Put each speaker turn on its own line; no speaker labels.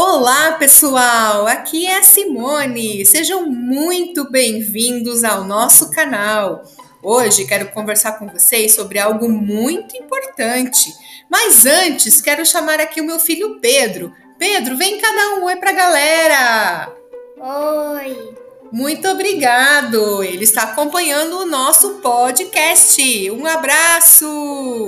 Olá, pessoal! Aqui é a Simone. Sejam muito bem-vindos ao nosso canal. Hoje quero conversar com vocês sobre algo muito importante. Mas antes, quero chamar aqui o meu filho Pedro. Pedro, vem cá dar um oi pra galera!
Oi!
Muito obrigado! Ele está acompanhando o nosso podcast. Um abraço!